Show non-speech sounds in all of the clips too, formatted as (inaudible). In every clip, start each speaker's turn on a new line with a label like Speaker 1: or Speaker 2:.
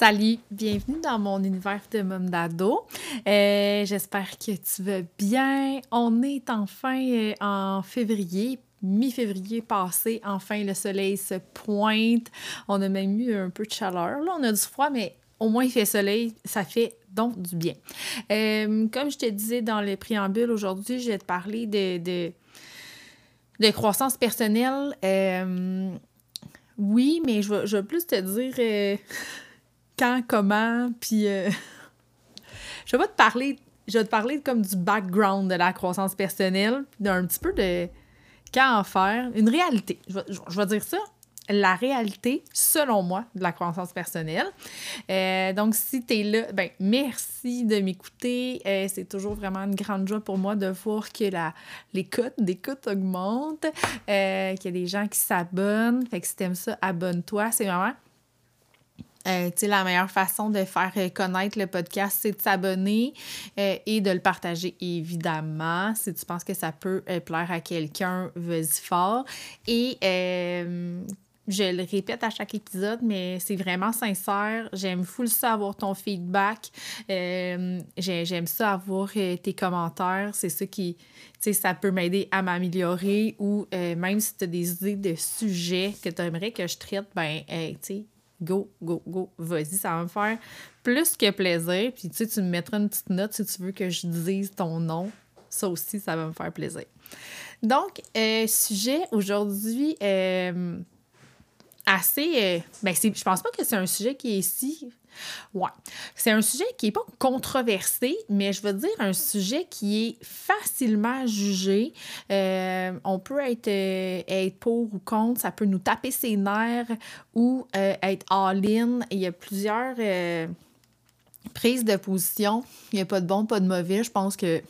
Speaker 1: Salut, bienvenue dans mon univers de Mom d'ado. Euh, J'espère que tu vas bien. On est enfin euh, en février, mi-février passé. Enfin, le soleil se pointe. On a même eu un peu de chaleur. Là, on a du froid, mais au moins il fait soleil. Ça fait donc du bien. Euh, comme je te disais dans le préambule aujourd'hui, je vais te parler de, de, de croissance personnelle. Oui, mais je vais, je vais plus te dire (laughs) quand, comment, puis euh, (laughs) je vais te parler, je vais te parler comme du background de la croissance personnelle, d'un petit peu de quand en faire, une réalité. Je vais, dire ça, la réalité, selon moi, de la croissance personnelle. Euh, donc, si tu es là, ben, merci de m'écouter. Euh, c'est toujours vraiment une grande joie pour moi de voir que la, les cotes qu'il y a des gens qui s'abonnent. Fait que si t'aimes ça, abonne-toi. C'est vraiment euh, la meilleure façon de faire euh, connaître le podcast, c'est de s'abonner euh, et de le partager, évidemment. Si tu penses que ça peut euh, plaire à quelqu'un, vas-y fort. Et je le répète à chaque épisode, mais c'est vraiment sincère. J'aime full ça avoir ton feedback. Euh, j'ai- J'aime ça avoir tes commentaires. C'est ça qui, tu sais, ça peut m'aider à m'améliorer ou même si tu as des idées de sujets que tu aimerais que je traite, ben, tu sais, go, go, go, vas-y, ça va me faire plus que plaisir. Puis, tu sais, tu me mettras une petite note si tu veux que je dise ton nom. Ça aussi, ça va me faire plaisir. Donc, euh, sujet aujourd'hui euh, assez. euh, ben, je pense pas que c'est un sujet qui est ici. Ouais. C'est un sujet qui est pas controversé, mais je veux dire un sujet qui est facilement jugé. Euh, on peut être, euh, être pour ou contre, ça peut nous taper ses nerfs ou euh, être all-in. Il y a plusieurs prises de position. Il n'y a pas de bon, pas de mauvais. Je pense que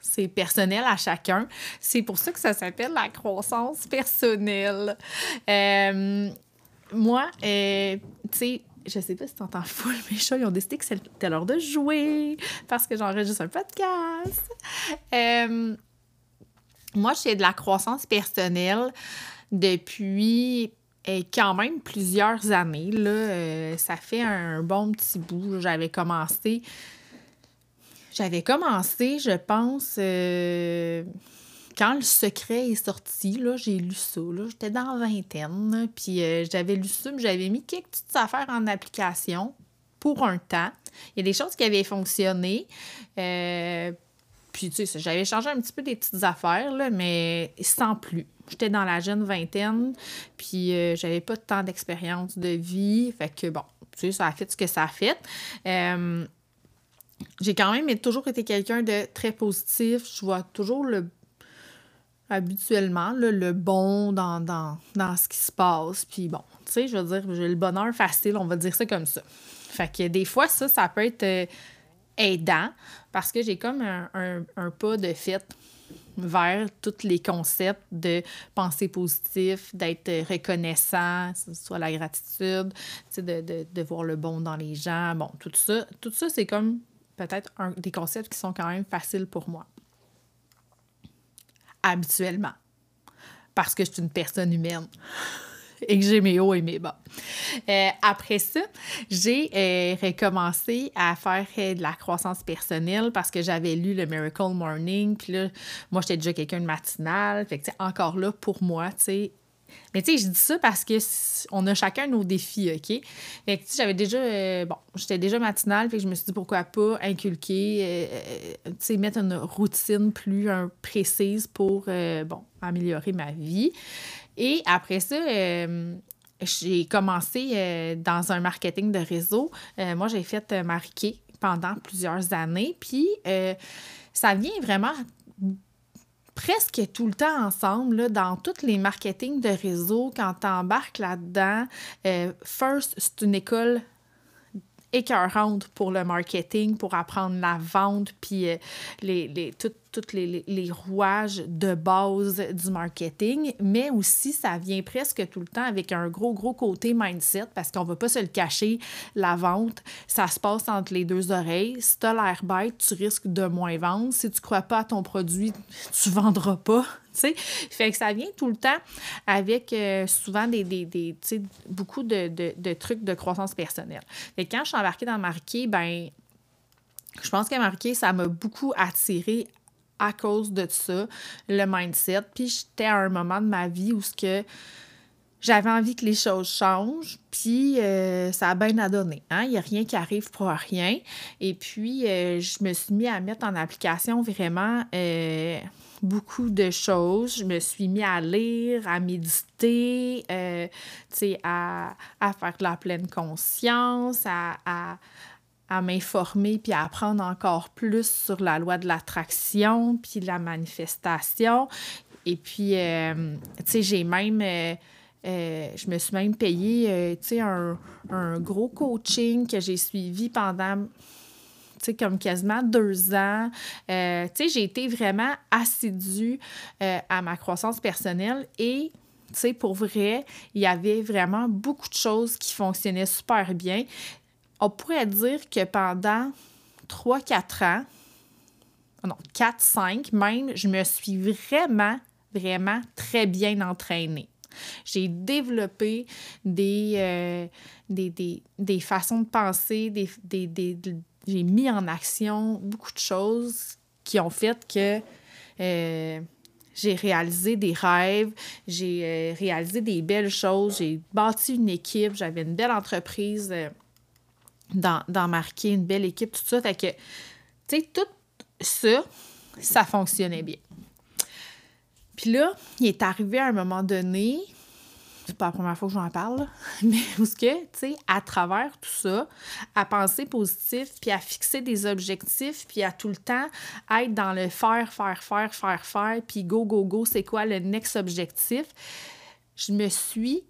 Speaker 1: c'est personnel à chacun. C'est pour ça que ça s'appelle la croissance personnelle. Moi, tu sais, je sais pas si tu entends full, mes chats, ils ont décidé que c'était l'heure de jouer parce que j'enregistre un podcast. Euh, moi, j'ai de la croissance personnelle depuis euh, quand même plusieurs années. Là, Euh, ça fait un bon petit bout. J'avais commencé. J'avais commencé, je pense, quand le secret est sorti, là, j'ai lu ça. Là, j'étais dans la vingtaine, puis euh, j'avais lu ça, mais j'avais mis quelques petites affaires en application pour un temps. Il y a des choses qui avaient fonctionné. euh, puis, tu sais, j'avais changé un petit peu des petites affaires, là, mais sans plus. J'étais dans la jeune vingtaine, puis euh, j'avais pas tant d'expérience de vie. Fait que, bon, tu sais, ça a fait ce que ça a fait. J'ai quand même toujours été quelqu'un de très positif. Je vois toujours le habituellement le bon dans, dans, dans ce qui se passe. Puis bon, tu sais, je veux dire, j'ai le bonheur facile, on va dire ça comme ça. Fait que des fois, ça, ça peut être euh, aidant parce que j'ai comme un, un, pas de fait vers tous les concepts de penser positif, d'être reconnaissant, que ce soit la gratitude, de, de, de voir le bon dans les gens. Bon, tout ça, tout ça, c'est comme peut-être des concepts qui sont quand même faciles pour moi. Habituellement. Parce que je suis une personne humaine et que j'ai mes hauts et mes bas. Euh, après ça, j'ai euh, recommencé à faire euh, de la croissance personnelle parce que j'avais lu le Miracle Morning. Puis là, moi, j'étais déjà quelqu'un de matinal. Fait que, encore là, pour moi, tu sais, mais tu sais, je dis ça parce que on a chacun nos défis, OK? Fait que j'avais déjà, euh, bon, j'étais déjà matinale, fait que je me suis dit pourquoi pas inculquer, euh, euh, tu sais, mettre une routine plus précise pour, bon, améliorer ma vie. Et après ça, j'ai commencé dans un marketing de réseau. Moi, j'ai fait marquer pendant plusieurs années, puis ça vient vraiment presque tout le temps ensemble, dans tous les marketings de réseau, quand tu embarques là-dedans, euh, First, c'est une école écœurante pour le marketing, pour apprendre la vente, puis euh, les, les, tous les, les, rouages de base du marketing, mais aussi ça vient presque tout le temps avec un gros, gros côté mindset, parce qu'on ne va pas se le cacher, la vente, ça se passe entre les deux oreilles. Si tu as l'air bête, tu risques de moins vendre. Si tu ne crois pas à ton produit, tu ne vendras pas. (laughs) sais. Fait que ça vient tout le temps avec euh, souvent des, des, des beaucoup de, de, trucs de croissance personnelle. Fait quand je suis embarquée dans Marqué, ben je pense qu'à Marqué, ça m'a beaucoup attiré à cause de ça, le mindset. Puis j'étais à un moment de ma vie où ce que j'avais envie que les choses changent, puis euh, ça a bien à donner. Hein? Il n'y a rien qui arrive pour rien. Et puis, euh, je me suis mis à mettre en application vraiment euh, beaucoup de choses. Je me suis mis à lire, à méditer, à, à faire de la pleine conscience, à, à à m'informer puis à apprendre encore plus sur la loi de l'attraction puis la manifestation. Et puis, tu sais, j'ai même euh, je me suis même payé euh, un, un, gros coaching que j'ai suivi pendant comme quasiment deux ans. Euh, j'ai été vraiment assidue à ma croissance personnelle et pour vrai, il y avait vraiment beaucoup de choses qui fonctionnaient super bien. On pourrait dire que pendant trois, quatre ans, non, quatre, cinq même, je me suis vraiment, vraiment très bien entraînée. J'ai développé euh, des, des, façons de penser, j'ai mis en action beaucoup de choses qui ont fait que euh, j'ai réalisé des rêves, j'ai euh, réalisé des belles choses, j'ai bâti une équipe, j'avais une belle entreprise dans Marqué, une belle équipe, tout ça. Fait que, tu sais, tout ça, ça fonctionnait bien. Puis là, il est arrivé à un moment donné, c'est pas la première fois que j'en parle, (laughs) mais où ce que, tu sais, à travers tout ça, à penser positif, puis à fixer des objectifs, puis à tout le temps être dans le faire, faire, faire, faire, faire, puis go, go, go, c'est quoi le next objectif, je me suis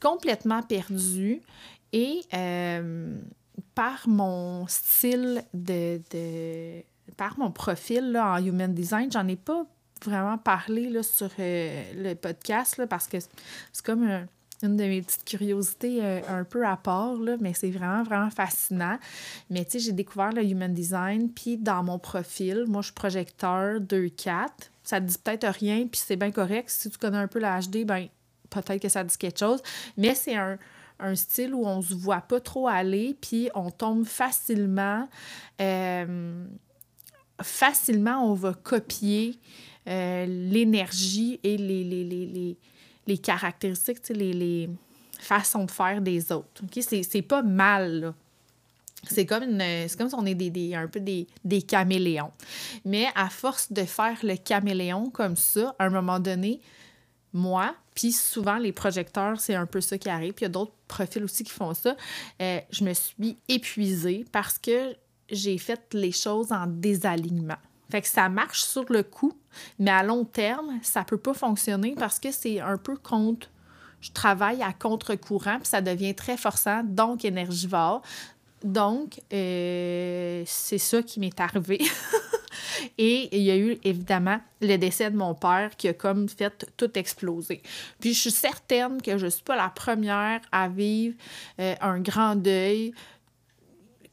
Speaker 1: complètement perdue et euh, par mon style de, par mon profil là, en human design, j'en ai pas vraiment parler là, sur euh, le podcast là, parce que c'est comme une de mes petites curiosités euh, un peu à part, mais c'est vraiment, vraiment fascinant. Mais tu sais, j'ai découvert le Human Design, puis dans mon profil, moi, je suis projecteur 2-4. Ça te dit peut-être rien, puis c'est bien correct. Si tu connais un peu la HD, ben peut-être que ça dit quelque chose. Mais c'est un, un style où on se voit pas trop aller, puis on tombe facilement... Euh, facilement, on va copier euh, l'énergie et les, caractéristiques, les, les, façons de faire des autres. Okay? C'est pas mal, C'est comme, comme si on est des, des un peu des, des, caméléons. Mais à force de faire le caméléon comme ça, à un moment donné, moi, puis souvent les projecteurs, c'est un peu ça qui arrive. Puis il y a d'autres profils aussi qui font ça. Euh, je me suis épuisée parce que j'ai fait les choses en désalignement. Fait ça marche sur le coup, mais à long terme, ça peut pas fonctionner parce que c'est un peu contre. Je travaille à contre-courant, puis ça devient très forçant, donc énergivore. Donc, euh, c'est ça qui m'est arrivé. (laughs) Et il y a eu évidemment le décès de mon père qui a comme fait tout exploser. Puis je suis certaine que je ne suis pas la première à vivre euh, un grand deuil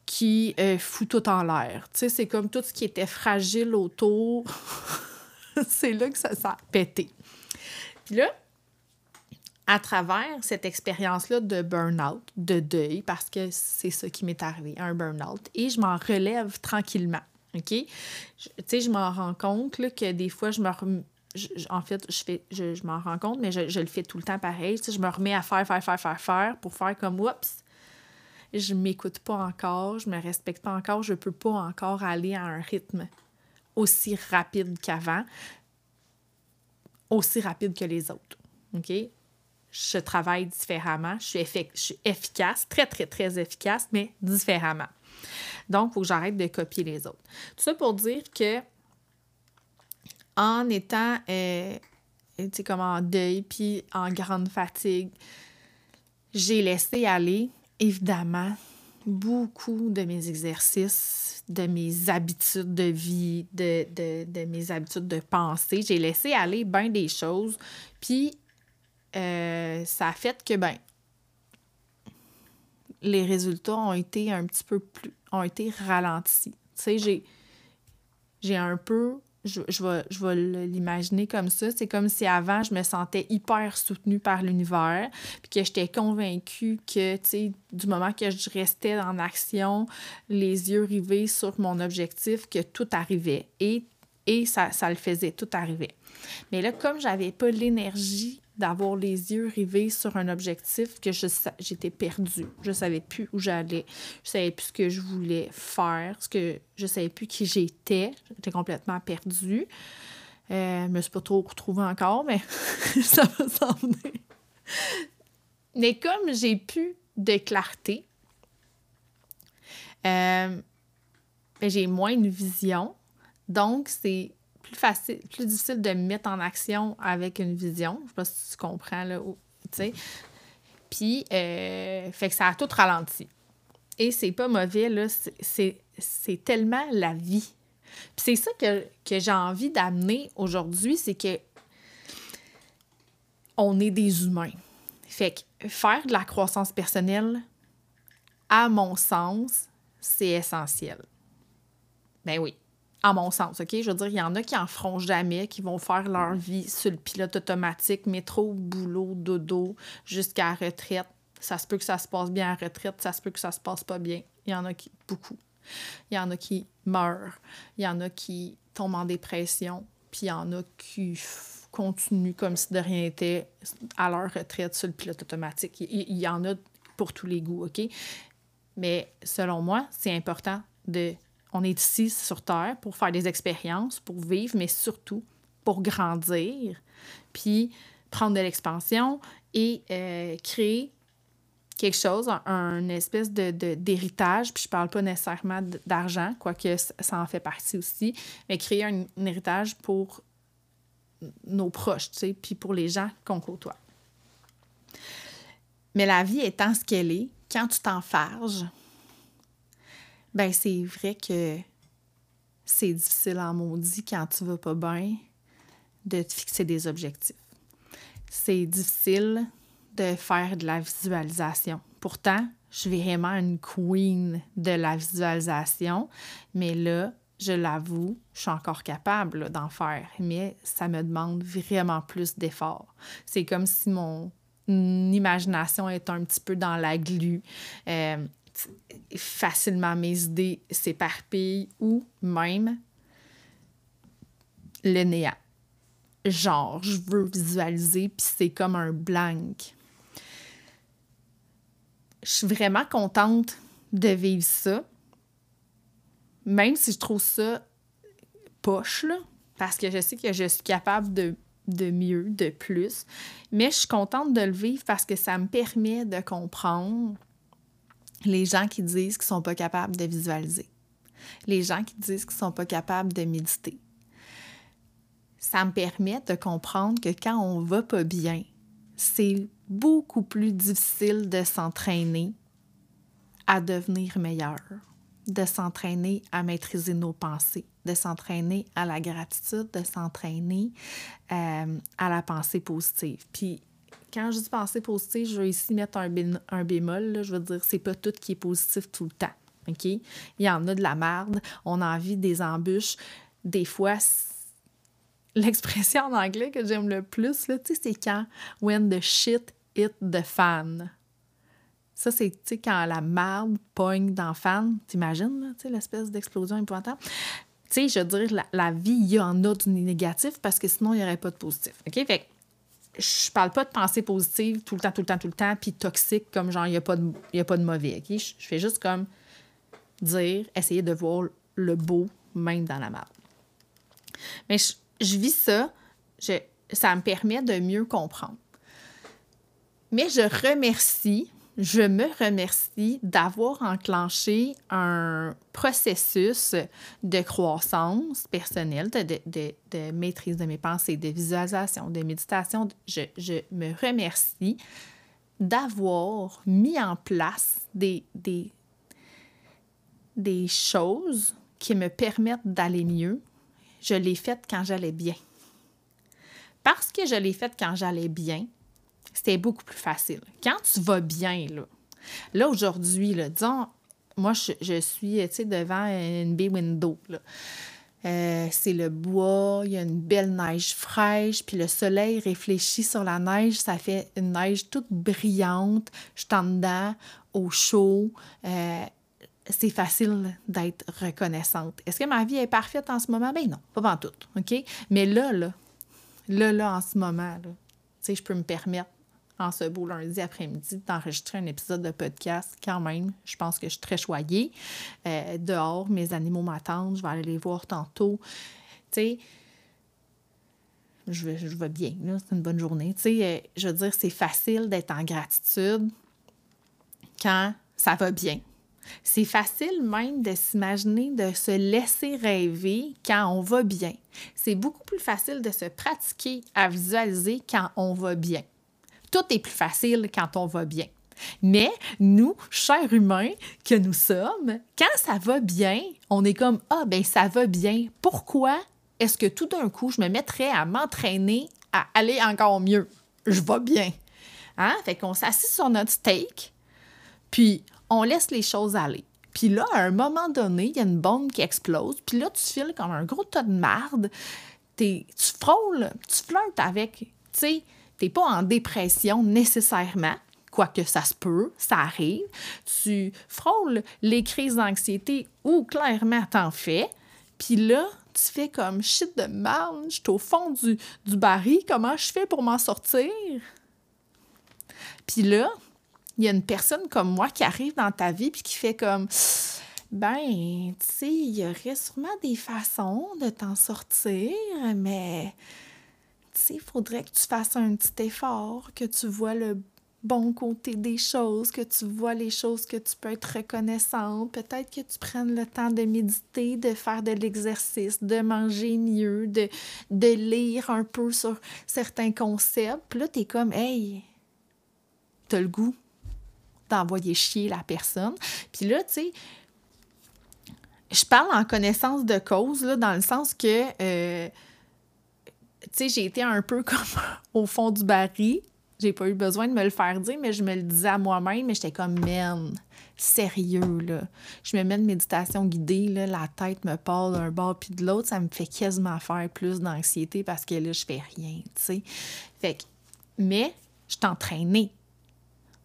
Speaker 1: qui euh, fout tout en l'air. Tu sais, c'est comme tout ce qui était fragile autour. (laughs) c'est là que ça s'est pété. Puis là, à travers cette expérience-là de burn-out, de deuil, parce que c'est ça qui m'est arrivé, un burn-out, et je m'en relève tranquillement. OK? Tu sais, je m'en rends compte que des fois, je me en fait, je, fais, je, je m'en rends compte, mais je, je, le fais tout le temps pareil. Tu sais, je me remets à faire, faire, faire, faire, faire pour faire comme, oups, je m'écoute pas encore, je me respecte pas encore, je peux pas encore aller à un rythme aussi rapide qu'avant, aussi rapide que les autres. OK? Je travaille différemment, je suis, je suis efficace, très, très, très efficace, mais différemment. Donc, il faut que j'arrête de copier les autres. Tout ça pour dire que en étant, euh, comme en deuil, puis en grande fatigue, j'ai laissé aller évidemment, beaucoup de mes exercices, de mes habitudes de vie, de, mes habitudes de pensée. J'ai laissé aller bien des choses. Puis, euh, ça a fait que, ben, les résultats ont été un petit peu plus, ont été ralentis. Tu sais, j'ai, j'ai un peu je, je vais, je l'imaginer comme ça. C'est comme si avant, je me sentais hyper soutenue par l'univers, puis que j'étais convaincue que, tu sais, du moment que je restais en action, les yeux rivés sur mon objectif, que tout arrivait. Et, et ça, ça le faisait, tout arrivait. Mais là, comme j'avais pas l'énergie d'avoir les yeux rivés sur un objectif que j'étais perdue. Je savais plus où j'allais. Je savais plus ce que je voulais faire. Ce que je savais plus qui j'étais. J'étais complètement perdue. Euh, je me suis pas trop retrouvée encore, mais (laughs) ça va s'en. Mais comme j'ai plus de clarté, euh, ben, j'ai moins de vision. Donc, c'est plus facile, plus difficile de mettre en action avec une vision. Je sais pas si tu comprends, là, tu sais. Puis, euh, fait que ça a tout ralenti. Et c'est pas mauvais, là, c'est tellement la vie. Puis c'est ça que, que j'ai envie d'amener aujourd'hui, c'est que on est des humains. Fait que faire de la croissance personnelle, à mon sens, c'est essentiel. Ben oui à mon sens, OK? Je veux dire, il y en a qui en feront jamais, qui vont faire leur vie sur le pilote automatique, métro, boulot, dodo, jusqu'à la retraite. Ça se peut que ça se passe bien à la retraite, ça se peut que ça se passe pas bien. Il y en a qui, beaucoup. Il y en a qui meurent, il y en a qui tombent en dépression, puis il y en a qui continuent comme si de rien n'était à leur retraite sur le pilote automatique. Il, il y en a pour tous les goûts, OK? Mais selon moi, c'est important de on est ici sur Terre pour faire des expériences, pour vivre, mais surtout pour grandir, puis prendre de l'expansion et euh, créer quelque chose, un, espèce de, d'héritage, puis je parle pas nécessairement d'argent, quoique ça en fait partie aussi, mais créer un, héritage pour nos proches, tu sais, puis pour les gens qu'on côtoie. Mais la vie étant ce qu'elle est, quand tu t'enfarges, ben c'est vrai que c'est difficile en maudit quand tu vas pas bien de te fixer des objectifs. C'est difficile de faire de la visualisation. Pourtant, je suis vraiment une queen de la visualisation, mais là, je l'avoue, je suis encore capable d'en faire, mais ça me demande vraiment plus d'efforts. C'est comme si mon imagination est un petit peu dans la glu. Euh, facilement mes idées s'éparpillent ou même le néant. Genre, je veux visualiser, puis c'est comme un blank. Je suis vraiment contente de vivre ça, même si je trouve ça poche, là, parce que je sais que je suis capable de, de mieux, de plus. Mais je suis contente de le vivre parce que ça me permet de comprendre les gens qui disent qu'ils ne sont pas capables de visualiser, les gens qui disent qu'ils ne sont pas capables de méditer. Ça me permet de comprendre que quand on va pas bien, c'est beaucoup plus difficile de s'entraîner à devenir meilleur, de s'entraîner à maîtriser nos pensées, de s'entraîner à la gratitude, de s'entraîner euh, à la pensée positive. Puis quand je dis pensée positive, je vais ici mettre un, bémol. je veux dire, c'est pas tout qui est positif tout le temps. OK? Il y en a de la merde. On a envie des embûches. Des fois, l'expression en anglais que j'aime le plus, c'est quand when the shit hit the fan. Ça, c'est quand la merde pogne dans le fan. T'imagines, l'espèce d'explosion épouvantable? Tu sais, je veux dire, la, la vie, il y en a du négatif parce que sinon, il n'y aurait pas de positif. OK? Fait je parle pas de pensée positive tout le temps, tout le temps, tout le temps, puis toxique, comme genre, il n'y a, pas de, a pas de mauvais. OK? Je, fais juste comme dire, essayer de voir le beau même dans la merde. Mais je, je vis ça, je, ça me permet de mieux comprendre. Mais je remercie je me remercie d'avoir enclenché un processus de croissance personnelle, de, maîtrise de mes pensées, de visualisation, de méditation. Je, me remercie d'avoir mis en place des, des, choses qui me permettent d'aller mieux. Je l'ai fait quand j'allais bien. Parce que je l'ai fait quand j'allais bien, c'était beaucoup plus facile. Quand tu vas bien, là, là aujourd'hui, là, disons, moi, je, suis, devant une b window, là. Euh, c'est le bois, il y a une belle neige fraîche, puis le soleil réfléchit sur la neige, ça fait une neige toute brillante. Je suis en dedans, au chaud. Euh, c'est facile d'être reconnaissante. Est-ce que ma vie est parfaite en ce moment? Ben non, pas en tout, OK? Mais là, là, là, là, en ce moment, sais, je peux me permettre ce beau lundi après-midi d'enregistrer un épisode de podcast quand même. Je pense que je suis très choyée. Euh, dehors, mes animaux m'attendent. Je vais aller les voir tantôt. Tu sais, je vais, je vais bien. C'est une bonne journée. Tu sais, euh, je veux dire, c'est facile d'être en gratitude quand ça va bien. C'est facile même de s'imaginer, de se laisser rêver quand on va bien. C'est beaucoup plus facile de se pratiquer à visualiser quand on va bien tout est plus facile quand on va bien. Mais nous, chers humains que nous sommes, quand ça va bien, on est comme Ah, ben ça va bien. Pourquoi est-ce que tout d'un coup, je me mettrais à m'entraîner à aller encore mieux? Je vais bien. Hein? Fait qu'on s'assied sur notre steak, puis on laisse les choses aller. Puis là, à un moment donné, il y a une bombe qui explose, puis là, tu files comme un gros tas de marde. tu frôles, tu flirtes avec, tu sais, tu n'es pas en dépression nécessairement, quoique ça se peut, ça arrive. Tu frôles les crises d'anxiété ou clairement t'en fais. Puis là, tu fais comme shit de mal, je suis au fond du, du baril, comment je fais pour m'en sortir? Puis là, il y a une personne comme moi qui arrive dans ta vie puis qui fait comme ben, tu sais, il y aurait sûrement des façons de t'en sortir, mais il faudrait que tu fasses un petit effort, que tu vois le bon côté des choses, que tu vois les choses que tu peux être reconnaissante. Peut-être que tu prennes le temps de méditer, de faire de l'exercice, de manger mieux, de, lire un peu sur certains concepts. Puis là, tu es comme, hey, tu as le goût d'envoyer chier la personne. Puis là, tu sais, je parle en connaissance de cause, dans le sens que... Euh, tu sais, j'ai été un peu (laughs) comme au fond du baril. J'ai pas eu besoin de me le faire dire, mais je me le disais à moi-même, mais j'étais comme, man, sérieux, là. Je me mets de méditation guidée, là, la tête me parle d'un bord puis de l'autre, ça me fait quasiment faire plus d'anxiété parce que là, je fais rien, tu sais. Fait que, mais je suis entraînée.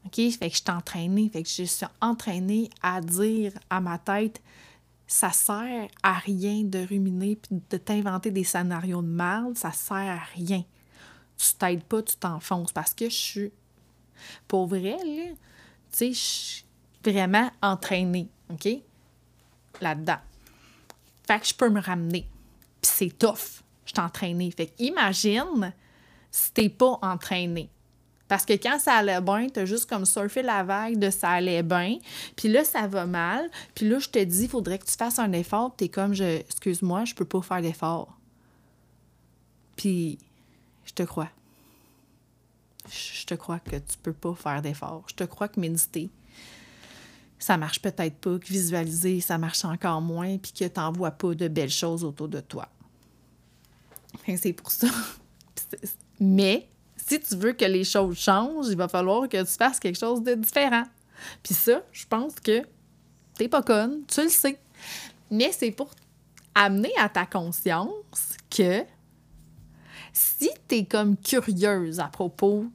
Speaker 1: OK? Fait que je suis entraînée. Fait que je suis entraînée à dire à ma tête, ça sert à rien de ruminer puis de t'inventer des scénarios de mal, ça sert à rien. Tu t'aides pas, tu t'enfonces parce que je suis pour vrai là, tu sais, je suis vraiment entraînée, OK? Là-dedans. Fait que je peux me ramener. Puis c'est tough. Je suis entraînée. Fait que imagine si t'es pas entraîné. Parce que quand ça allait bien, t'as juste comme surfé la vague de ça allait bien, puis là, ça va mal, puis là, je te dis, il faudrait que tu fasses un effort, t'es comme, je, excuse-moi, je peux pas faire d'effort. Puis, je te crois. Je te crois que tu peux pas faire d'effort. Je te crois que méditer, ça marche peut-être pas, que visualiser, ça marche encore moins, puis que t'envoies pas de belles choses autour de toi. C'est pour ça. (laughs) Mais si tu veux que les choses changent, il va falloir que tu fasses quelque chose de différent. Puis ça, je pense que t'es pas conne, tu le sais. Mais c'est pour amener à ta conscience que si tu es comme curieuse à propos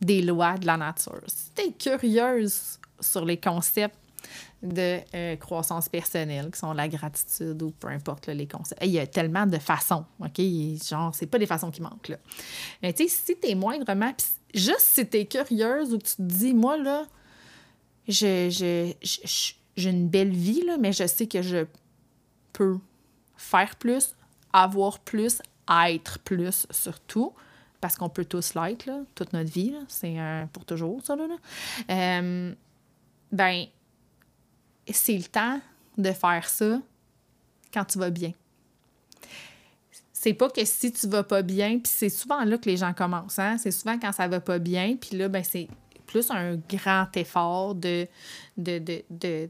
Speaker 1: des lois de la nature, si tu es curieuse sur les concepts de euh, croissance personnelle, qui sont la gratitude ou peu importe les concepts. Il y a tellement de façons, OK? Genre, c'est pas des façons qui manquent, là. Mais tu sais, si t'es moindrement... Juste si t'es curieuse ou tu te dis, moi, là, je, j'ai une belle vie, là, mais je sais que je peux faire plus, avoir plus, être plus, surtout, parce qu'on peut tous l'être, là, toute notre vie, c'est pour toujours, ça, là. Euh, ben, c'est le temps de faire ça quand tu vas bien. C'est pas que si tu vas pas bien, puis c'est souvent là que les gens commencent, hein? c'est souvent quand ça va pas bien, puis là, ben, c'est plus un grand effort de, de,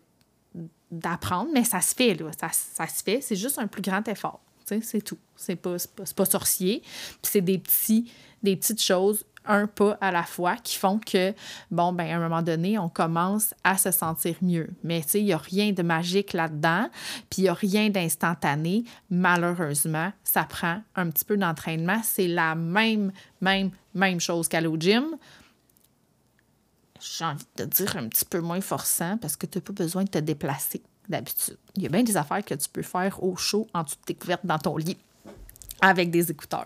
Speaker 1: d'apprendre, mais ça se fait, là. Ça, ça se fait. C'est juste un plus grand effort. C'est tout. C'est pas, pas, pas, sorcier. C'est des, petits, des petites choses un pas à la fois qui font que, bon, ben, à un moment donné, on commence à se sentir mieux. Mais, tu sais, il n'y a rien de magique là-dedans, puis il n'y a rien d'instantané. Malheureusement, ça prend un petit peu d'entraînement. C'est la même, même, même chose qu'à au gym. J'ai envie de dire un petit peu moins forçant parce que tu n'as pas besoin de te déplacer d'habitude. Il y a bien des affaires que tu peux faire au chaud en toute découverte dans ton lit avec des écouteurs.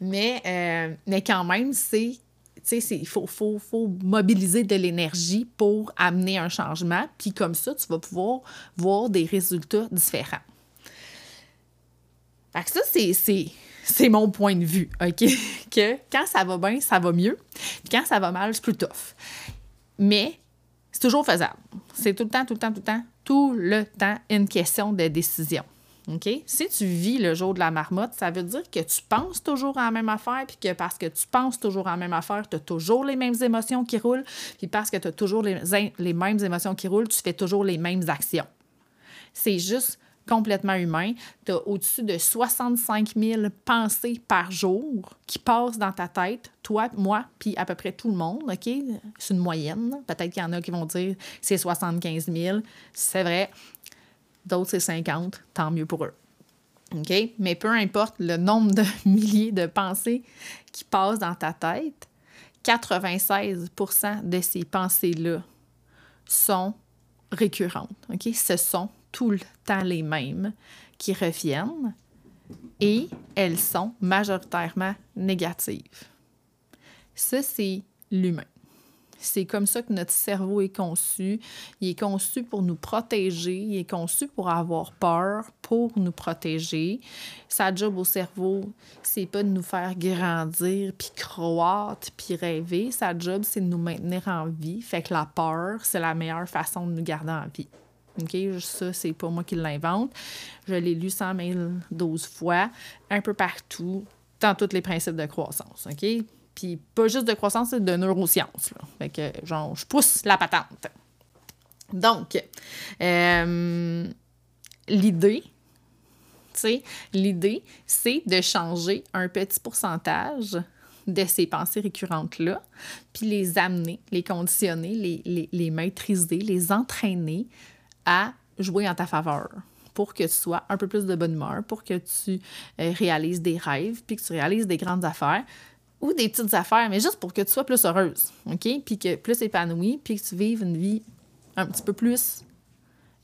Speaker 1: Mais, euh, mais quand même, c'est il faut, faut, faut, mobiliser de l'énergie pour amener un changement. Puis comme ça, tu vas pouvoir voir des résultats différents. Ça, c'est mon point de vue, OK? (laughs) Que quand ça va bien, ça va mieux. Puis quand ça va mal, c'est plus tough. Mais c'est toujours faisable. C'est tout le temps, tout le temps, tout le temps, tout le temps une question de décision. OK? Si tu vis le jour de la marmotte, ça veut dire que tu penses toujours à la même affaire, puis que parce que tu penses toujours à la même affaire, tu as toujours les mêmes émotions qui roulent, puis parce que tu as toujours les, les mêmes émotions qui roulent, tu fais toujours les mêmes actions. C'est juste complètement humain. Tu as au-dessus de 65 000 pensées par jour qui passent dans ta tête, toi, moi, puis à peu près tout le monde, OK? C'est une moyenne. Peut-être qu'il y en a qui vont dire c'est 75 000. C'est vrai d'autres c'est 50, tant mieux pour eux. Mais peu importe le nombre de (laughs) milliers de pensées qui passent dans ta tête, 96% de ces pensées-là sont récurrentes. Ce sont tout le temps les mêmes qui reviennent et elles sont majoritairement négatives. Ça, c'est l'humain. C'est comme ça que notre cerveau est conçu. Il est conçu pour nous protéger, il est conçu pour avoir peur, pour nous protéger. Sa job au cerveau, c'est pas de nous faire grandir, puis croître, puis rêver. Sa job, c'est de nous maintenir en vie. Fait que la peur, c'est la meilleure façon de nous garder en vie. OK? Ça, c'est pas moi qui l'invente. Je l'ai lu 100 12 fois, un peu partout, dans tous les principes de croissance. OK? Puis pas juste de croissance, c'est de neurosciences. Là. Fait que, genre, je pousse la patente. Donc, euh, l'idée, tu sais, l'idée, c'est de changer un petit pourcentage de ces pensées récurrentes-là, puis les amener, les conditionner, les, les, maîtriser, les entraîner à jouer en ta faveur pour que tu sois un peu plus de bonne humeur, pour que tu euh, réalises des rêves, puis que tu réalises des grandes affaires, ou des petites affaires, mais juste pour que tu sois plus heureuse, OK? Puis que plus épanouie, puis que tu vives une vie un petit peu plus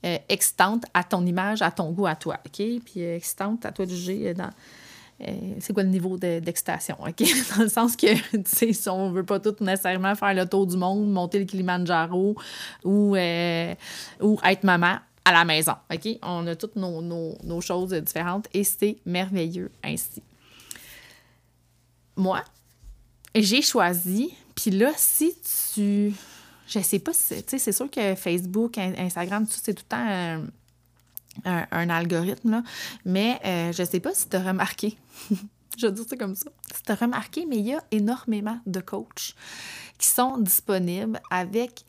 Speaker 1: euh, excitante à ton image, à ton goût, à toi, OK? Puis euh, excitante à toi de juger euh, dans... c'est quoi le niveau d'excitation, OK? (laughs) Dans le sens que, (laughs) tu sais, si on veut pas tout nécessairement faire le tour du monde, monter le Kilimanjaro ou, ou être maman à la maison, OK? On a toutes nos, nos choses différentes et c'est merveilleux ainsi. Moi, j'ai choisi. Puis là, si tu. Je sais pas si. Tu sais, c'est sûr que Facebook, Instagram, tout c'est tout le temps un, algorithme, là. Mais euh, je sais pas si tu as remarqué. (laughs) je veux dire ça comme ça. Si tu as remarqué, mais il y a énormément de coachs qui sont disponibles avec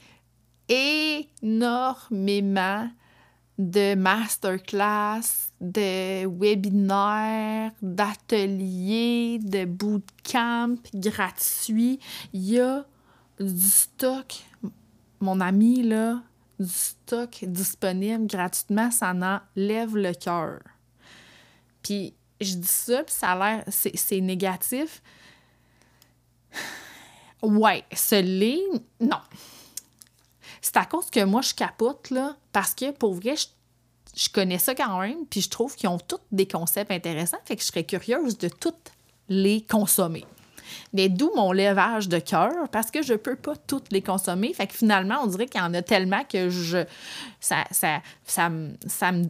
Speaker 1: énormément de masterclass, de webinaires, d'ateliers, de bootcamp gratuits. Il y a du stock, mon ami, là, du stock disponible gratuitement, ça enlève le cœur. Puis je dis ça, puis ça a l'air, c'est négatif. Ouais, ce lit, non. C'est à cause que moi, je capote, là, parce que pour vrai, je, connais ça quand même, puis je trouve qu'ils ont tous des concepts intéressants, fait que je serais curieuse de toutes les consommer. Mais d'où mon levage de cœur, parce que je peux pas toutes les consommer. Fait que finalement, on dirait qu'il y en a tellement que je ça, ça, ça, ça, me,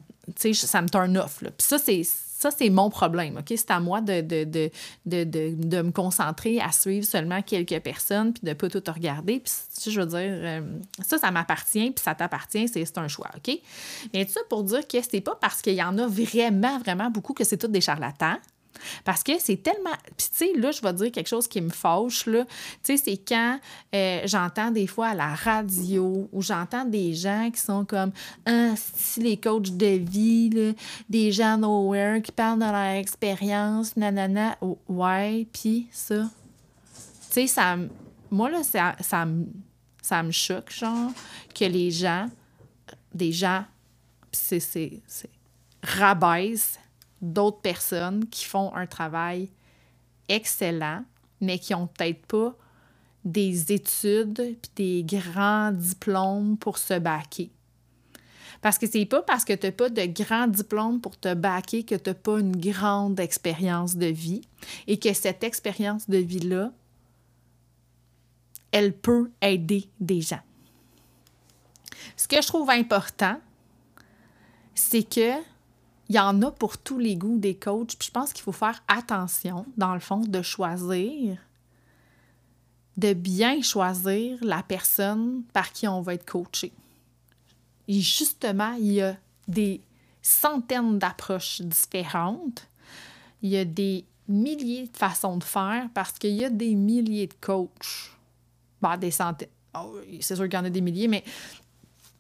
Speaker 1: ça me turn off. Puis ça, c'est ça, c'est mon problème, OK? C'est à moi de, me concentrer à suivre seulement quelques personnes puis de ne pas tout regarder. Puis, je veux dire, euh, ça, ça m'appartient puis ça t'appartient, c'est un choix? Mais tout ça pour dire que c'est pas parce qu'il y en a vraiment, vraiment beaucoup que c'est tous des charlatans. Parce que c'est tellement. Tu sais, là, je vais dire quelque chose qui me fâche, là. Tu sais, c'est quand euh, j'entends des fois à la radio ou j'entends des gens qui sont comme. Ah, si les coachs de vie, des gens nowhere qui parlent de leur expérience, nanana. Oh, ouais, puis ça. Tu sais, ça, moi, là, ça, ça, ça me choque, genre, que les gens, des gens, c'est, rabaissent d'autres personnes qui font un travail excellent, mais qui ont peut-être pas des études puis des grands diplômes pour se baquer. Parce que c'est pas parce que tu n'as pas de grands diplômes pour te baquer que tu n'as pas une grande expérience de vie et que cette expérience de vie-là, elle peut aider des gens. Ce que je trouve important, c'est que il y en a pour tous les goûts des coachs. Puis je pense qu'il faut faire attention, dans le fond, de choisir, de bien choisir la personne par qui on va être coaché. Et justement, il y a des centaines d'approches différentes. Il y a des milliers de façons de faire parce qu'il y a des milliers de coachs. Bah, des centaines. Oh, c'est sûr qu'il y en a des milliers, mais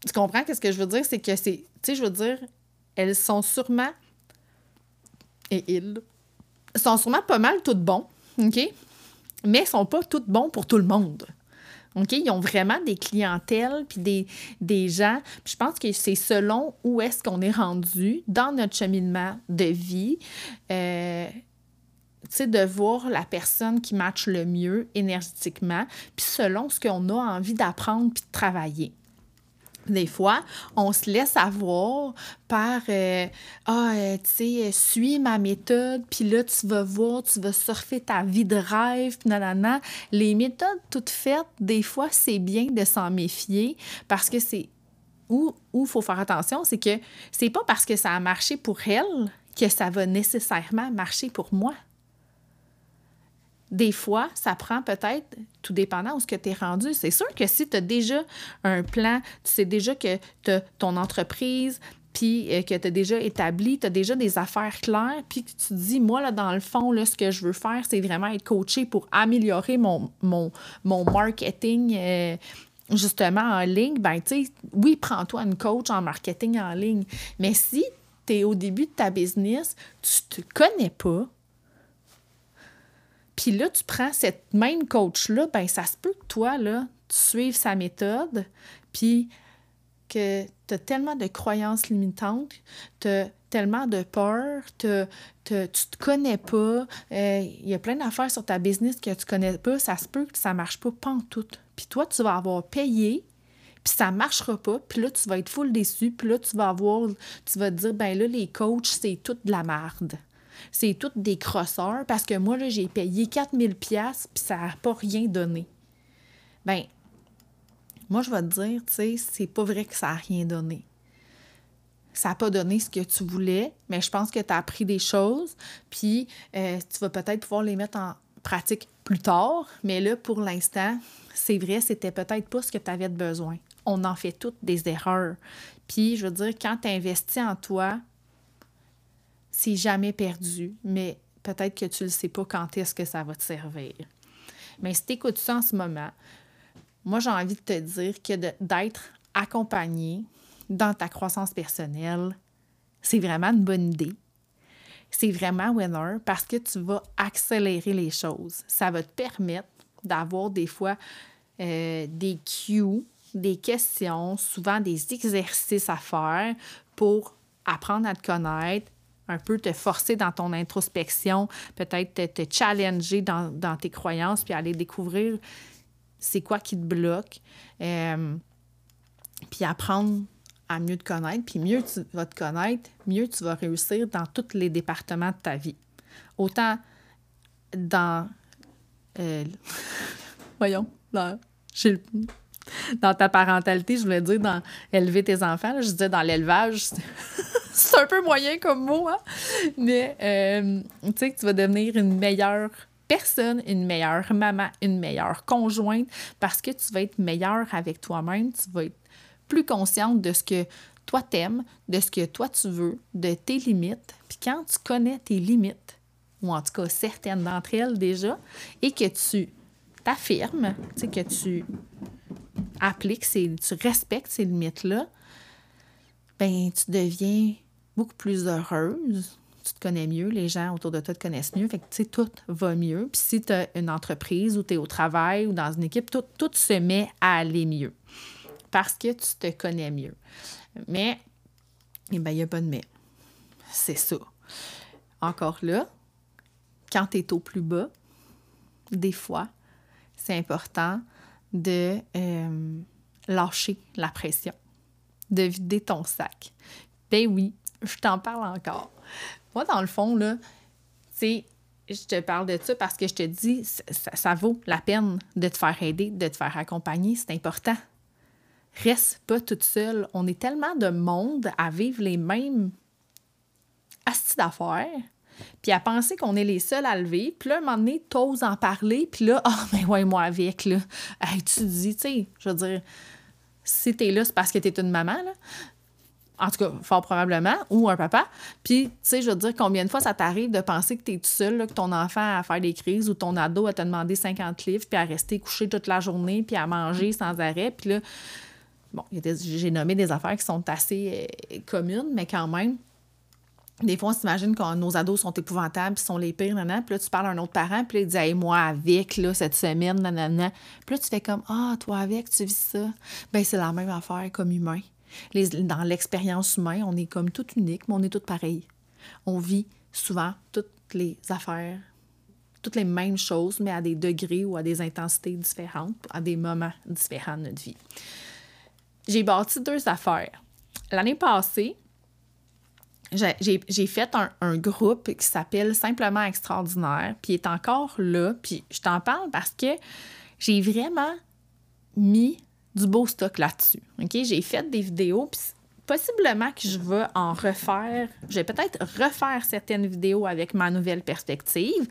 Speaker 1: tu comprends ce que je veux dire? C'est que c'est. Tu sais, je veux dire, elles sont sûrement. Et ils sont sûrement pas mal toutes bons, OK? Mais elles sont pas toutes bons pour tout le monde. OK? Ils ont vraiment des clientèles puis des, des gens. je pense que c'est selon où est-ce qu'on est rendu dans notre cheminement de vie. Euh, de voir la personne qui matche le mieux énergétiquement, puis selon ce qu'on a envie d'apprendre puis de travailler. Des fois, on se laisse avoir par euh, Ah, euh, tu sais, euh, suis ma méthode, puis là, tu vas voir, tu vas surfer ta vie de rêve, puis nanana. Les méthodes toutes faites, des fois, c'est bien de s'en méfier parce que c'est. Où il faut faire attention, c'est que c'est pas parce que ça a marché pour elle que ça va nécessairement marcher pour moi. Des fois, ça prend peut-être, tout dépendant où ce que tu es rendu. C'est sûr que si tu as déjà un plan, tu sais déjà que tu ton entreprise, puis euh, que tu as déjà établi, tu as déjà des affaires claires, puis que tu te dis, moi, là, dans le fond, là, ce que je veux faire, c'est vraiment être coaché pour améliorer mon marketing. Euh, justement en ligne, ben tu sais, oui, prends-toi une coach en marketing en ligne. Mais si tu es au début de ta business, tu te connais pas, puis là, tu prends cette même coach-là, ben ça se peut que toi, là, tu suives sa méthode, puis que tu as tellement de croyances limitantes, tu as tellement de peur, tu te connais pas, euh, il y a plein d'affaires sur ta business que tu connais pas, ça se peut que ça marche pas tout. Puis toi, tu vas avoir payé, puis ça marchera pas, puis là, tu vas être full déçu, puis là, tu vas avoir, tu vas te dire, ben là, les coachs, c'est toute de la merde c'est toutes des crosseurs parce que moi, là, j'ai payé 4000 pièces puis ça n'a pas rien donné. Ben, moi, je vais te dire, tu sais, c'est pas vrai que ça n'a rien donné. Ça n'a pas donné ce que tu voulais, mais je pense que tu as appris des choses, puis euh, tu vas peut-être pouvoir les mettre en pratique plus tard, mais là, pour l'instant, c'est vrai, c'était peut-être pas ce que tu avais besoin. On en fait toutes des erreurs. Puis, je veux dire, quand tu investis en toi, c'est jamais perdu, mais peut-être que tu ne sais pas quand est-ce que ça va te servir. Mais si tu écoutes ça en ce moment, moi, j'ai envie de te dire que d'être accompagné dans ta croissance personnelle, c'est vraiment une bonne idée. C'est vraiment winner parce que tu vas accélérer les choses. Ça va te permettre d'avoir des fois euh, des cues, des questions, souvent des exercices à faire pour apprendre à te connaître, un peu te forcer dans ton introspection, peut-être te, challenger dans, tes croyances, puis aller découvrir c'est quoi qui te bloque, euh, puis apprendre à mieux te connaître, puis mieux tu vas te connaître, mieux tu vas réussir dans tous les départements de ta vie. Autant dans... Euh, (laughs) voyons, dans, dans ta parentalité, je voulais dire dans élever tes enfants, je disais dans l'élevage. (laughs) (laughs) c'est un peu moyen comme mot, hein? Mais euh, tu sais que tu vas devenir une meilleure personne, une meilleure maman, une meilleure conjointe, parce que tu vas être meilleure avec toi-même, tu vas être plus consciente de ce que toi t'aimes, de ce que toi tu veux, de tes limites. Puis quand tu connais tes limites, ou en tout cas certaines d'entre elles déjà, et que tu t'affirmes, tu sais, que tu appliques, tu respectes ces limites-là, ben tu deviens beaucoup plus heureuse, tu te connais mieux, les gens autour de toi te connaissent mieux. Fait que, tu sais, tout va mieux. Puis si tu as une entreprise ou tu es au travail ou dans une équipe, tout, tout se met à aller mieux parce que tu te connais mieux. Mais, eh bien, il n'y a pas de mais. C'est ça. Encore là, quand tu es au plus bas, des fois, c'est important de euh, lâcher la pression, de vider ton sac. Ben oui, je t'en parle encore. Moi, dans le fond, là, tu je te parle de ça parce que je te dis, ça, ça, vaut la peine de te faire aider, de te faire accompagner, c'est important. Reste pas toute seule. On est tellement de monde à vivre les mêmes astis d'affaires puis à penser qu'on est les seuls à lever. Puis là, un moment donné, t'oses en parler, puis là, (laughs) ah, oh, mais ouais, moi avec, là. tu dis, tu sais, je veux dire, si t'es là, c'est parce que t'es une maman, là. En tout cas, fort probablement, ou un papa. Puis, tu sais, je veux dire, combien de fois ça t'arrive de penser que t'es tout seul, là, que ton enfant a faire des crises ou ton ado a te demandé 50 livres, puis à rester couché toute la journée, puis à manger sans arrêt. Puis là, bon, j'ai nommé des affaires qui sont assez euh, communes, mais quand même, des fois, on s'imagine que nos ados sont épouvantables, puis sont les pires, nanana. Puis là, tu parles à un autre parent, puis là, il dit hey, moi avec, là, cette semaine, nanana. Puis là, tu fais comme Ah, toi avec, tu vis ça. Ben c'est la même affaire comme humain. Dans l'expérience humaine, on est comme tout unique, mais on est tous pareils. On vit souvent toutes les affaires, toutes les mêmes choses, mais à des degrés ou à des intensités différentes, à des moments différents de notre vie. J'ai bâti deux affaires. L'année passée, j'ai fait un, groupe qui s'appelle Simplement Extraordinaire, puis est encore là, puis je t'en parle parce que j'ai vraiment mis du beau stock là-dessus. OK? J'ai fait des vidéos, puis possiblement que je vais en refaire, je vais peut-être refaire certaines vidéos avec ma nouvelle perspective,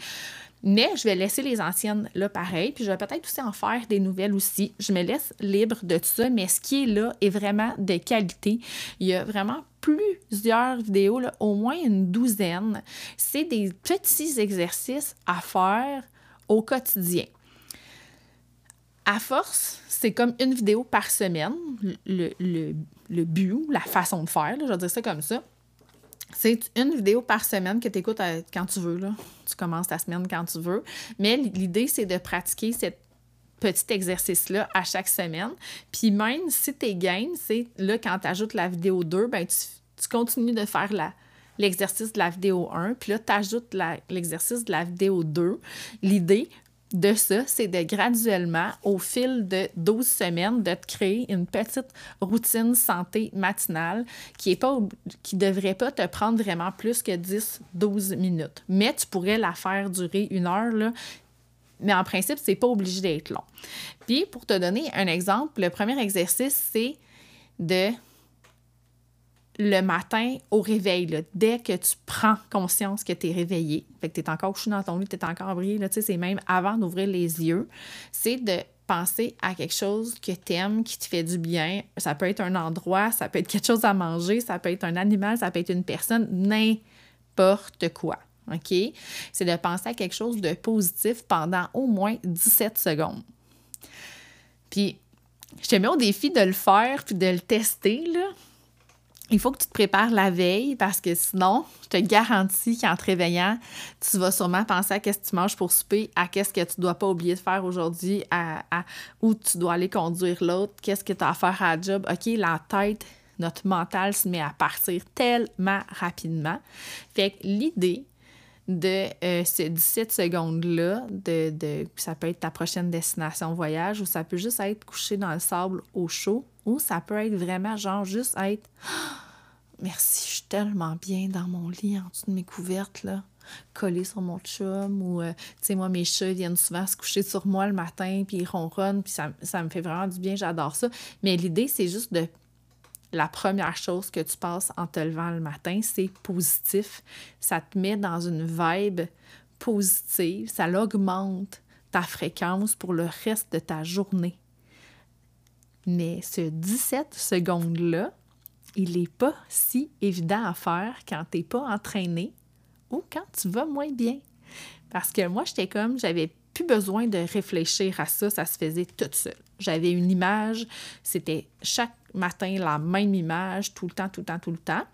Speaker 1: mais je vais laisser les anciennes là pareil, puis je vais peut-être aussi en faire des nouvelles aussi. Je me laisse libre de ça, mais ce qui est là est vraiment de qualité. Il y a vraiment plusieurs vidéos, au moins une douzaine. C'est des petits exercices à faire au quotidien. À force, c'est comme une vidéo par semaine, le, le, le but, la façon de faire, je vais dire ça comme ça. C'est une vidéo par semaine que tu écoutes quand tu veux. Là. Tu commences ta semaine quand tu veux. Mais l'idée, c'est de pratiquer cet petit exercice-là à chaque semaine. Puis même si tu es gain, c'est là, quand tu ajoutes la vidéo 2, ben, tu, continues de faire la, l'exercice de la vidéo 1, puis là, tu ajoutes l'exercice de la vidéo 2. L'idée, de ça, c'est de graduellement, au fil de 12 semaines, de te créer une petite routine santé matinale qui ne devrait pas te prendre vraiment plus que 10-12 minutes. Mais tu pourrais la faire durer une heure, là, mais en principe, c'est pas obligé d'être long. Puis, pour te donner un exemple, le premier exercice, c'est de le matin au réveil, dès que tu prends conscience que tu es réveillé, fait que tu es encore couché dans ton lit, tu es encore brillé, c'est même avant d'ouvrir les yeux, c'est de penser à quelque chose que tu aimes, qui te fait du bien. Ça peut être un endroit, ça peut être quelque chose à manger, ça peut être un animal, ça peut être une personne, n'importe quoi. C'est de penser à quelque chose de positif pendant au moins 17 secondes. Puis, je te mets au défi de le faire puis de le tester, là il faut que tu te prépares la veille parce que sinon, je te garantis qu'en te réveillant, tu vas sûrement penser à qu'est-ce que tu manges pour souper, à qu'est-ce que tu dois pas oublier de faire aujourd'hui, à, où tu dois aller conduire l'autre, qu'est-ce que tu as à faire à la job. OK, la tête, notre mental se met à partir tellement rapidement. Fait que l'idée de euh, ces 17 secondes-là, de, de, ça peut être ta prochaine destination voyage ou ça peut juste être couché dans le sable au chaud ou ça peut être vraiment genre juste être (gasps) merci, je suis tellement bien dans mon lit en dessous de mes couvertes là, collée sur mon chum ou euh, tu sais moi mes chats viennent souvent se coucher sur moi le matin puis ils ronronnent puis ça, ça me fait vraiment du bien, j'adore ça. Mais l'idée c'est juste de la première chose que tu passes en te levant le matin, c'est positif. Ça te met dans une vibe positive, ça augmente ta fréquence pour le reste de ta journée. Mais ce 17 secondes-là, il n'est pas si évident à faire quand tu n'es pas entraîné ou quand tu vas moins bien. Parce que moi, j'étais comme, j'avais plus besoin de réfléchir à ça, ça se faisait tout seul. J'avais une image, c'était chaque matin la même image, tout le temps, tout le temps, tout le temps.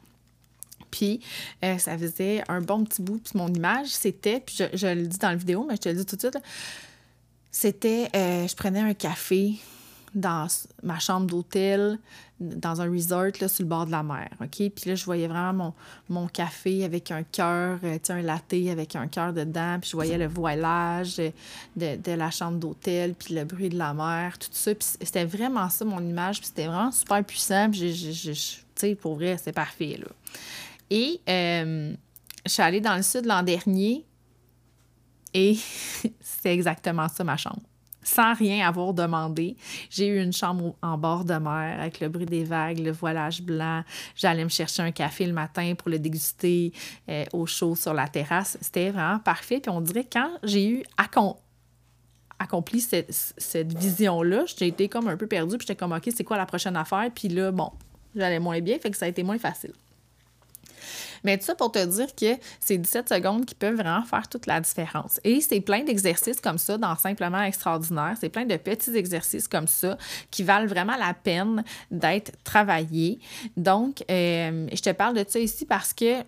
Speaker 1: Puis euh, ça faisait un bon petit bout. Puis mon image, c'était, puis je, le dis dans la vidéo, mais je te le dis tout de suite, c'était, euh, je prenais un café dans ma chambre d'hôtel, dans un resort là, sur le bord de la mer. OK? Puis là, je voyais vraiment mon, mon café avec un cœur, euh, un latte avec un cœur dedans. Puis je voyais le voilage de, de la chambre d'hôtel, puis le bruit de la mer, tout ça. Puis c'était vraiment ça, mon image. Puis c'était vraiment super puissant. Puis tu sais, pour vrai, c'est parfait, là. Et euh, je suis allée dans le sud l'an dernier et (laughs) c'est exactement ça ma chambre. Sans rien avoir demandé, j'ai eu une chambre en bord de mer avec le bruit des vagues, le voilage blanc. J'allais me chercher un café le matin pour le déguster euh, au chaud sur la terrasse. C'était vraiment parfait. Puis on dirait que quand j'ai eu accompli cette, cette vision-là, j'ai été comme un peu perdue. Puis j'étais comme, OK, c'est quoi la prochaine affaire? Puis là, bon, j'allais moins bien, fait que ça a été moins facile. Mais tout ça pour te dire que c'est 17 secondes qui peuvent vraiment faire toute la différence. Et c'est plein d'exercices comme ça dans Simplement Extraordinaire. C'est plein de petits exercices comme ça qui valent vraiment la peine d'être travaillés. Donc, euh, je te parle de ça ici parce que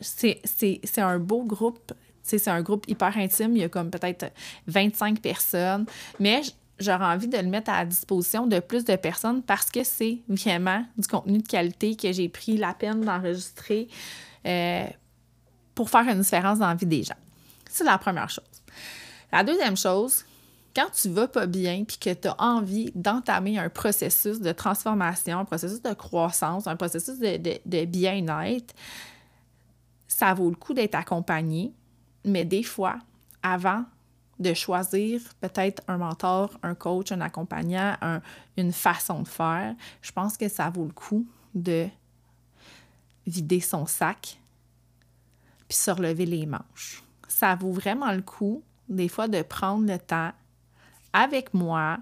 Speaker 1: c'est un beau groupe c'est un groupe hyper intime, il y a comme peut-être 25 personnes, mais j'aurais envie de le mettre à la disposition de plus de personnes parce que c'est vraiment du contenu de qualité que j'ai pris la peine d'enregistrer euh, pour faire une différence dans la vie des gens. C'est la première chose. La deuxième chose, quand tu vas pas bien puis que tu as envie d'entamer un processus de transformation, un processus de croissance, un processus de, de bien-être, ça vaut le coup d'être accompagné, mais des fois, avant de choisir peut-être un mentor, un coach, un accompagnant, une façon de faire, je pense que ça vaut le coup de vider son sac puis se relever les manches. Ça vaut vraiment le coup, des fois, de prendre le temps avec moi,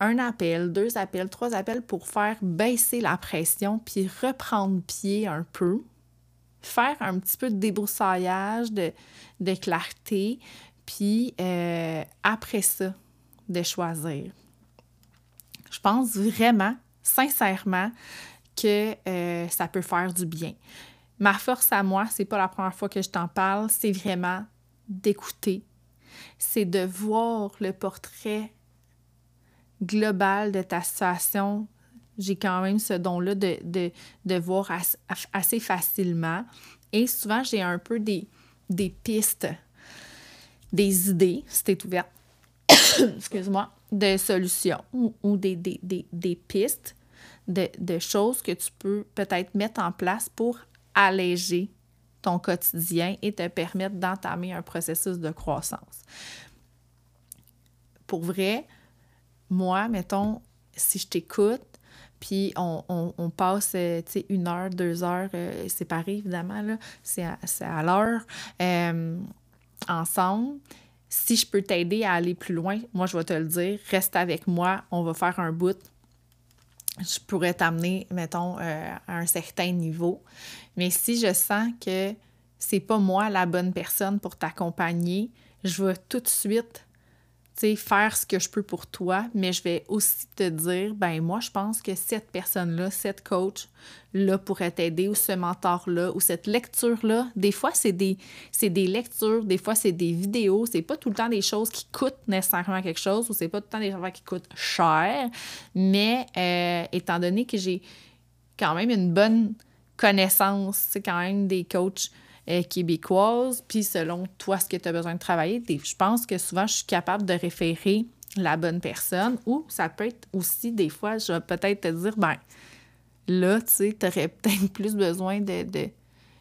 Speaker 1: un appel, deux appels, trois appels pour faire baisser la pression puis reprendre pied un peu, faire un petit peu de débroussaillage, de, de clarté, puis euh, après ça, de choisir. Je pense vraiment, sincèrement, que euh, ça peut faire du bien. Ma force à moi, c'est pas la première fois que je t'en parle, c'est vraiment d'écouter. C'est de voir le portrait global de ta situation. J'ai quand même ce don-là de, voir assez facilement. Et souvent, j'ai un peu des, des pistes des idées, si tu es (coughs) excuse-moi, de solutions ou, des, des, pistes de, choses que tu peux peut-être mettre en place pour alléger ton quotidien et te permettre d'entamer un processus de croissance. Pour vrai, moi, mettons, si je t'écoute, puis on, on, passe, euh, une heure, deux heures euh, séparées, évidemment, c'est à, à l'heure. Euh, ensemble. Si je peux t'aider à aller plus loin, moi, je vais te le dire, reste avec moi, on va faire un bout. Je pourrais t'amener, mettons, euh, à un certain niveau. Mais si je sens que c'est pas moi la bonne personne pour t'accompagner, je vais tout de suite faire ce que je peux pour toi, mais je vais aussi te dire, ben moi, je pense que cette personne-là, cette coach-là pourrait t'aider, ou ce mentor-là, ou cette lecture-là. Des fois, c'est des, lectures, des fois, c'est des vidéos. C'est pas tout le temps des choses qui coûtent nécessairement quelque chose, ou c'est pas tout le temps des choses qui coûtent cher, mais euh, étant donné que j'ai quand même une bonne connaissance, c'est quand même des coachs euh, québécoise, puis selon toi, ce que tu as besoin de travailler, je pense que souvent, je suis capable de référer la bonne personne ou ça peut être aussi des fois, je vais peut-être te dire, ben là, tu sais, tu aurais (laughs) peut-être plus besoin de,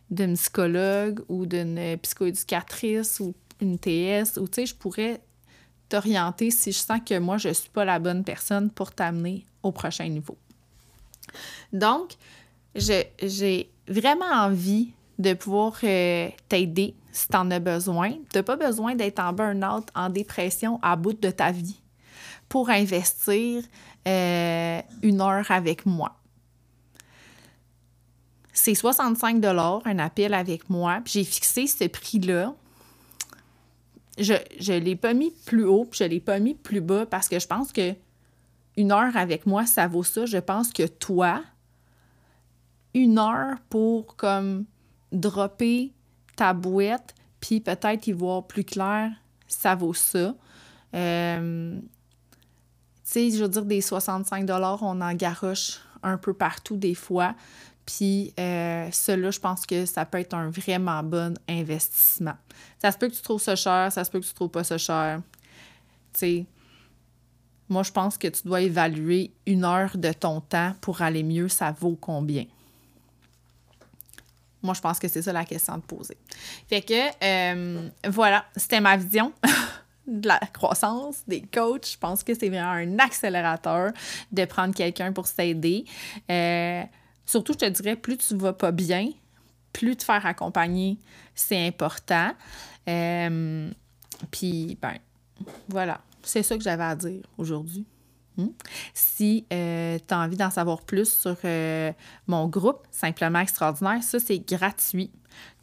Speaker 1: d'une psychologue ou d'une psychoéducatrice ou une TS ou tu sais, je pourrais t'orienter si je sens que moi, je ne suis pas la bonne personne pour t'amener au prochain niveau. Donc, j'ai vraiment envie de pouvoir euh, t'aider si tu en as besoin. Tu n'as pas besoin d'être en burn-out, en dépression à bout de ta vie pour investir euh, une heure avec moi. C'est 65 un appel avec moi. J'ai fixé ce prix-là. Je ne l'ai pas mis plus haut, puis je ne l'ai pas mis plus bas parce que je pense que une heure avec moi, ça vaut ça. Je pense que toi, une heure pour comme dropper ta boîte, puis peut-être y voir plus clair, ça vaut ça. Euh, tu sais, je veux dire, des 65 on en garoche un peu partout des fois. Puis euh, cela, je pense que ça peut être un vraiment bon investissement. Ça se peut que tu trouves ça cher, ça se peut que tu trouves pas ça cher. Tu sais, moi, je pense que tu dois évaluer une heure de ton temps pour aller mieux, ça vaut combien? Moi, je pense que c'est ça la question de poser. Fait que, euh, voilà, c'était ma vision. (laughs) de la croissance, des coachs. Je pense que c'est vraiment un accélérateur de prendre quelqu'un pour s'aider. Euh, surtout, je te dirais, plus tu vas pas bien, plus te faire accompagner, c'est important. Euh, puis, ben, voilà, c'est ça que j'avais à dire aujourd'hui. Hmm? Si euh, tu as envie d'en savoir plus sur euh, mon groupe, Simplement Extraordinaire, ça, c'est gratuit.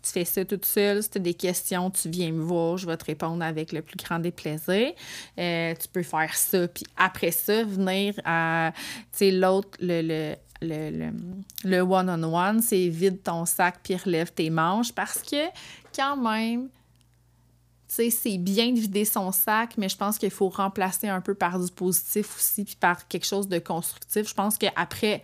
Speaker 1: Tu fais ça toute seule. Si tu as des questions, tu viens me voir. Je vais te répondre avec le plus grand des plaisirs. Euh, tu peux faire ça. Puis après ça, venir à, l'autre, le, le one-on-one, c'est vide ton sac puis relève tes manches parce que quand même, c'est bien de vider son sac, mais je pense qu'il faut remplacer un peu par du positif aussi, puis par quelque chose de constructif. Je pense qu'après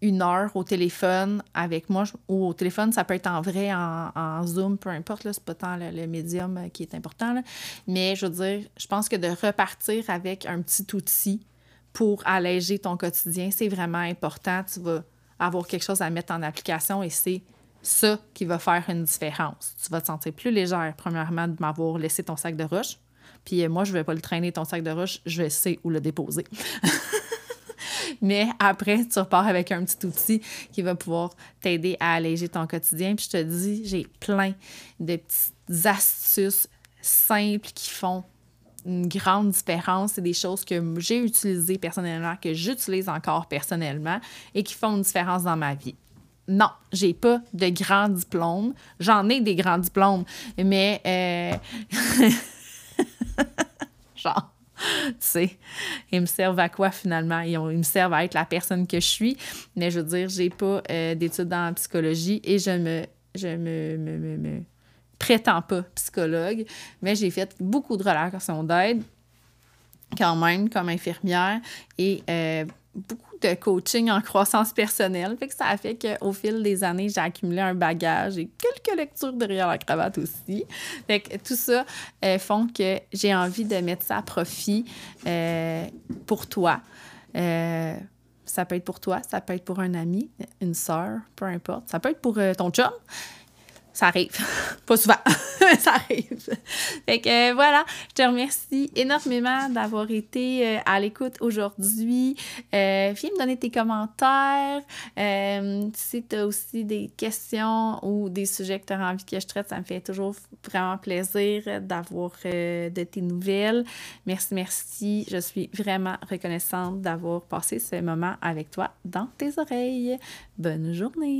Speaker 1: une heure au téléphone avec moi, ou au téléphone, ça peut être en vrai, en, Zoom, peu importe, c'est pas tant le, médium euh, qui est important, mais je veux dire, je pense que de repartir avec un petit outil pour alléger ton quotidien, c'est vraiment important. Tu vas avoir quelque chose à mettre en application et c'est ça qui va faire une différence. Tu vas te sentir plus légère, premièrement, de m'avoir laissé ton sac de roche. Puis euh, moi, je ne vais pas le traîner, ton sac de roche, je vais sais où le déposer. (laughs) Mais après, tu repars avec un petit outil qui va pouvoir t'aider à alléger ton quotidien. Puis je te dis, j'ai plein de petites astuces simples qui font une grande différence. C'est des choses que j'ai utilisées personnellement, que j'utilise encore personnellement et qui font une différence dans ma vie non, j'ai pas de grands diplômes. J'en ai des grands diplômes, mais euh, (laughs) genre, tu sais, ils me servent à quoi finalement? Ils, me servent à être la personne que je suis, mais je veux dire, j'ai pas euh, d'études en psychologie et je me, je me, me, me prétends pas psychologue, mais j'ai fait beaucoup de relations d'aide quand même comme infirmière et euh, beaucoup de coaching en croissance personnelle. Fait que ça a fait qu'au fil des années, j'ai accumulé un bagage et quelques lectures derrière la cravate aussi. Fait que tout ça euh, font que j'ai envie de mettre ça à profit euh, pour toi. Euh, ça peut être pour toi, ça peut être pour un ami, une soeur, peu importe. Ça peut être pour ton chum ça arrive. (laughs) Pas souvent, (laughs) ça arrive. Fait que euh, voilà, je te remercie énormément d'avoir été euh, à l'écoute aujourd'hui. Euh, viens me donner tes commentaires. si tu as aussi des questions ou des sujets que tu as envie que je traite, ça me fait toujours vraiment plaisir d'avoir de tes nouvelles. Merci, merci. Je suis vraiment reconnaissante d'avoir passé ce moment avec toi dans tes oreilles. Bonne journée.